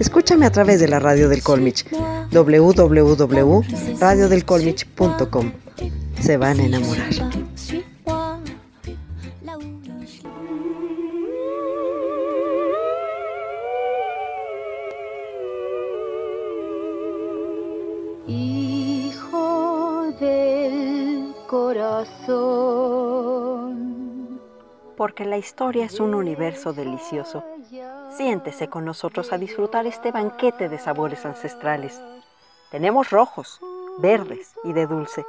Escúchame a través de la radio del Colmich, www.radiodelcolmich.com. Se van a enamorar. Porque la historia es un universo delicioso. Siéntese con nosotros a disfrutar este banquete de sabores ancestrales. Tenemos rojos, verdes y de dulce.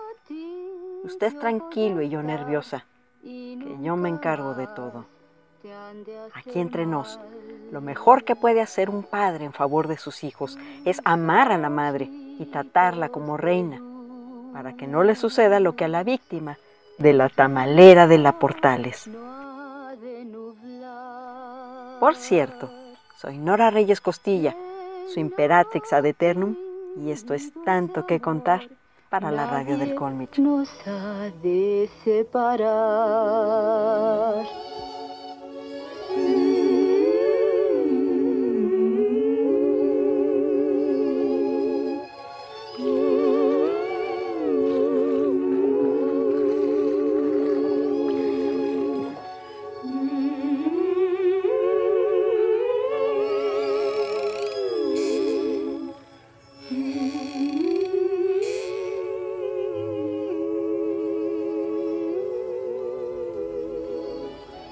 Usted tranquilo y yo nerviosa, que yo me encargo de todo. Aquí entre nos, lo mejor que puede hacer un padre en favor de sus hijos es amar a la madre y tratarla como reina para que no le suceda lo que a la víctima de la tamalera de la Portales. Por cierto, soy Nora Reyes Costilla, su imperatrix ad eternum, y esto es tanto que contar para la radio del Colmich.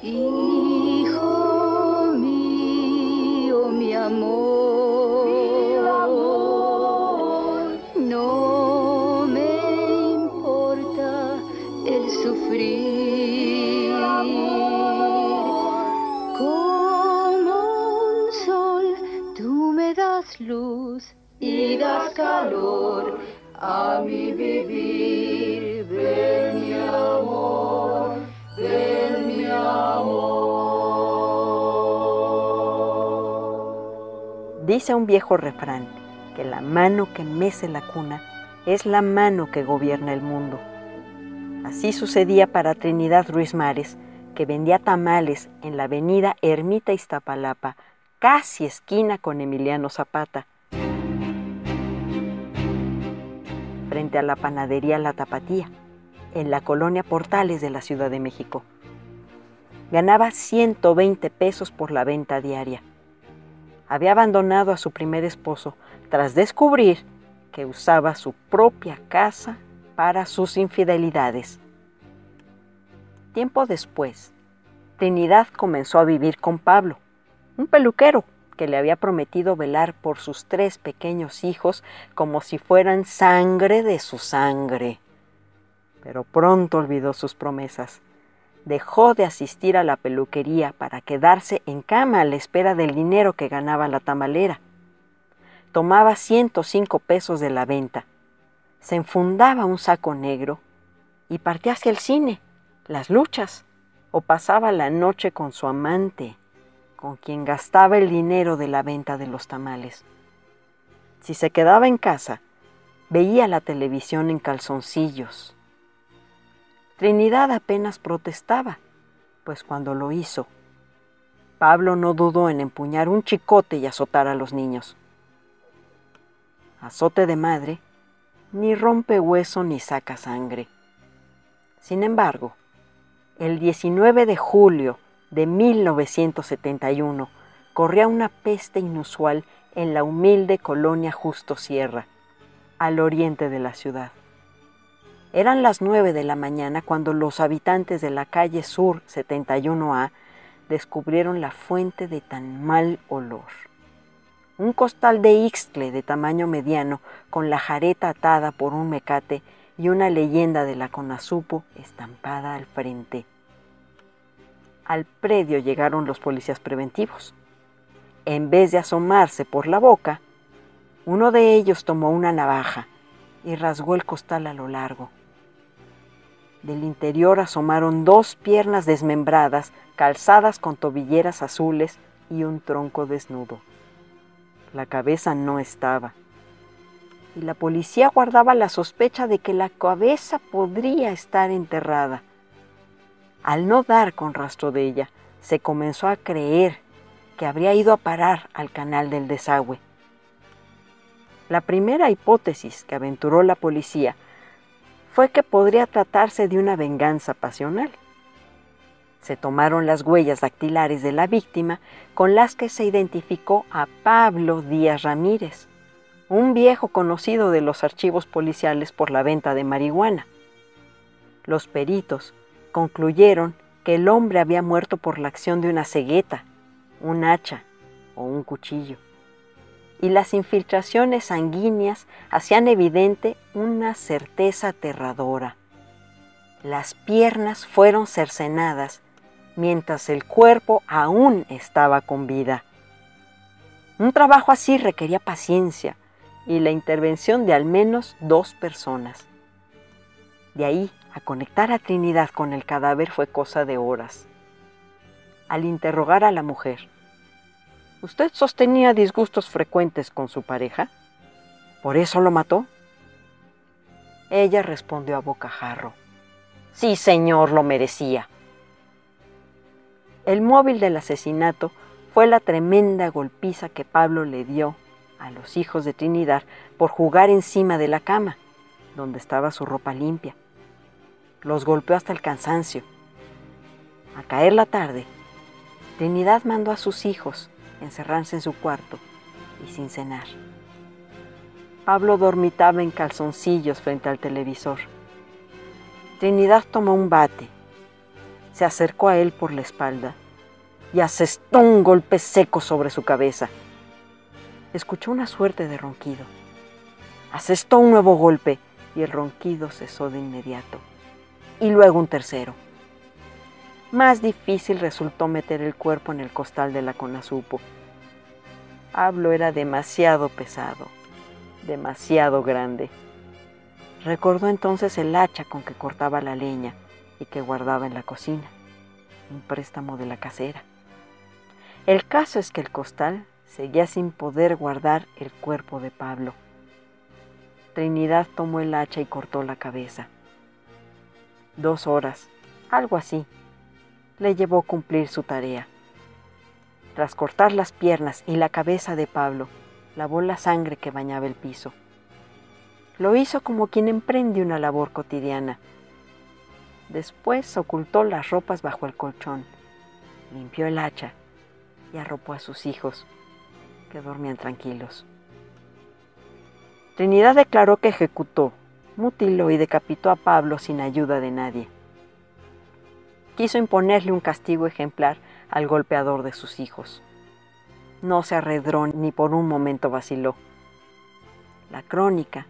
Hijo mío, mi amor, no me importa el sufrir. Como un sol, tú me das luz y das calor a mi vivir. Mi amor, mi amor. Dice un viejo refrán que la mano que mece la cuna es la mano que gobierna el mundo. Así sucedía para Trinidad Ruiz Mares, que vendía tamales en la avenida Ermita Iztapalapa, casi esquina con Emiliano Zapata, frente a la panadería La Tapatía, en la colonia Portales de la Ciudad de México. Ganaba 120 pesos por la venta diaria. Había abandonado a su primer esposo tras descubrir que usaba su propia casa para sus infidelidades. Tiempo después, Trinidad comenzó a vivir con Pablo, un peluquero que le había prometido velar por sus tres pequeños hijos como si fueran sangre de su sangre. Pero pronto olvidó sus promesas. Dejó de asistir a la peluquería para quedarse en cama a la espera del dinero que ganaba la tamalera. Tomaba 105 pesos de la venta, se enfundaba un saco negro y partía hacia el cine, las luchas, o pasaba la noche con su amante, con quien gastaba el dinero de la venta de los tamales. Si se quedaba en casa, veía la televisión en calzoncillos. Trinidad apenas protestaba, pues cuando lo hizo, Pablo no dudó en empuñar un chicote y azotar a los niños. Azote de madre, ni rompe hueso ni saca sangre. Sin embargo, el 19 de julio de 1971 corría una peste inusual en la humilde colonia Justo Sierra, al oriente de la ciudad. Eran las 9 de la mañana cuando los habitantes de la calle Sur 71A descubrieron la fuente de tan mal olor. Un costal de ixtle de tamaño mediano con la jareta atada por un mecate y una leyenda de la Conasupo estampada al frente. Al predio llegaron los policías preventivos. En vez de asomarse por la boca, uno de ellos tomó una navaja y rasgó el costal a lo largo. Del interior asomaron dos piernas desmembradas, calzadas con tobilleras azules y un tronco desnudo. La cabeza no estaba. Y la policía guardaba la sospecha de que la cabeza podría estar enterrada. Al no dar con rastro de ella, se comenzó a creer que habría ido a parar al canal del desagüe. La primera hipótesis que aventuró la policía fue que podría tratarse de una venganza pasional. Se tomaron las huellas dactilares de la víctima con las que se identificó a Pablo Díaz Ramírez, un viejo conocido de los archivos policiales por la venta de marihuana. Los peritos concluyeron que el hombre había muerto por la acción de una cegueta, un hacha o un cuchillo y las infiltraciones sanguíneas hacían evidente una certeza aterradora. Las piernas fueron cercenadas mientras el cuerpo aún estaba con vida. Un trabajo así requería paciencia y la intervención de al menos dos personas. De ahí a conectar a Trinidad con el cadáver fue cosa de horas. Al interrogar a la mujer, ¿Usted sostenía disgustos frecuentes con su pareja? ¿Por eso lo mató? Ella respondió a bocajarro. Sí, señor, lo merecía. El móvil del asesinato fue la tremenda golpiza que Pablo le dio a los hijos de Trinidad por jugar encima de la cama, donde estaba su ropa limpia. Los golpeó hasta el cansancio. A caer la tarde, Trinidad mandó a sus hijos encerrarse en su cuarto y sin cenar. Pablo dormitaba en calzoncillos frente al televisor. Trinidad tomó un bate, se acercó a él por la espalda y asestó un golpe seco sobre su cabeza. Escuchó una suerte de ronquido. Asestó un nuevo golpe y el ronquido cesó de inmediato. Y luego un tercero. Más difícil resultó meter el cuerpo en el costal de la conazupo. Pablo era demasiado pesado, demasiado grande. Recordó entonces el hacha con que cortaba la leña y que guardaba en la cocina, un préstamo de la casera. El caso es que el costal seguía sin poder guardar el cuerpo de Pablo. Trinidad tomó el hacha y cortó la cabeza. Dos horas, algo así, le llevó cumplir su tarea. Tras cortar las piernas y la cabeza de Pablo, lavó la sangre que bañaba el piso. Lo hizo como quien emprende una labor cotidiana. Después ocultó las ropas bajo el colchón, limpió el hacha y arropó a sus hijos, que dormían tranquilos. Trinidad declaró que ejecutó, mutiló y decapitó a Pablo sin ayuda de nadie quiso imponerle un castigo ejemplar al golpeador de sus hijos. No se arredró ni por un momento vaciló. La crónica,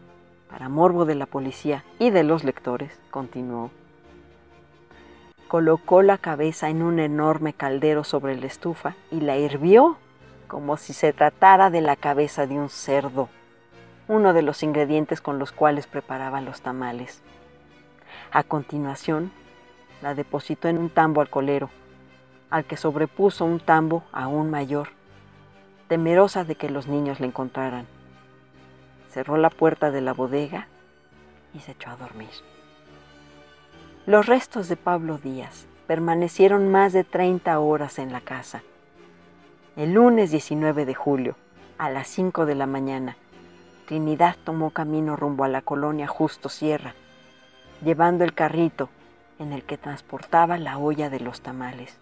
para morbo de la policía y de los lectores, continuó. Colocó la cabeza en un enorme caldero sobre la estufa y la hirvió como si se tratara de la cabeza de un cerdo, uno de los ingredientes con los cuales preparaban los tamales. A continuación, la depositó en un tambo alcoholero, al que sobrepuso un tambo aún mayor, temerosa de que los niños le encontraran. Cerró la puerta de la bodega y se echó a dormir. Los restos de Pablo Díaz permanecieron más de 30 horas en la casa. El lunes 19 de julio, a las 5 de la mañana, Trinidad tomó camino rumbo a la colonia Justo Sierra, llevando el carrito en el que transportaba la olla de los tamales.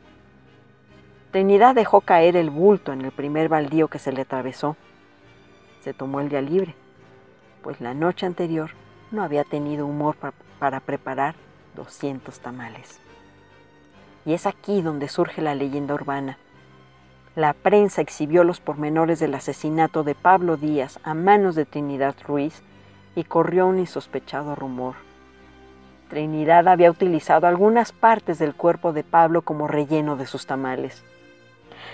Trinidad dejó caer el bulto en el primer baldío que se le atravesó. Se tomó el día libre, pues la noche anterior no había tenido humor para preparar 200 tamales. Y es aquí donde surge la leyenda urbana. La prensa exhibió los pormenores del asesinato de Pablo Díaz a manos de Trinidad Ruiz y corrió un insospechado rumor. Trinidad había utilizado algunas partes del cuerpo de Pablo como relleno de sus tamales.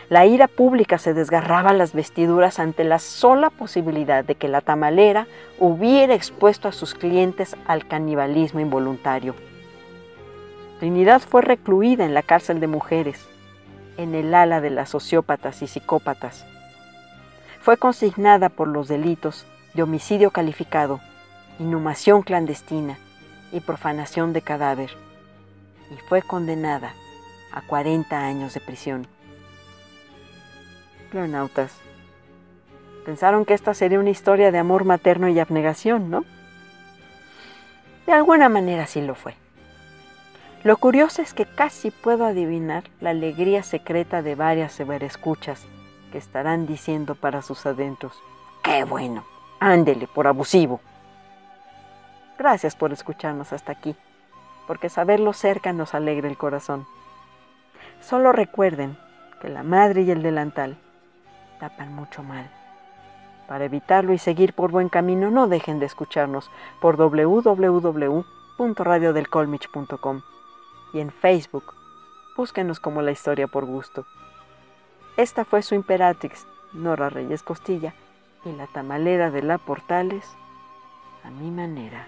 La ira pública se desgarraba las vestiduras ante la sola posibilidad de que la tamalera hubiera expuesto a sus clientes al canibalismo involuntario. Trinidad fue recluida en la cárcel de mujeres, en el ala de las sociópatas y psicópatas. Fue consignada por los delitos de homicidio calificado, inhumación clandestina y profanación de cadáver, y fue condenada a 40 años de prisión. Clonautas, pensaron que esta sería una historia de amor materno y abnegación, ¿no? De alguna manera sí lo fue. Lo curioso es que casi puedo adivinar la alegría secreta de varias escuchas que estarán diciendo para sus adentros, ¡qué bueno! Ándele por abusivo. Gracias por escucharnos hasta aquí, porque saberlo cerca nos alegra el corazón. Solo recuerden que la madre y el delantal tapan mucho mal. Para evitarlo y seguir por buen camino, no dejen de escucharnos por www.radiodelcolmich.com y en Facebook. Búsquenos como la historia por gusto. Esta fue su imperatrix, Nora Reyes Costilla, y la tamalera de la Portales, a mi manera.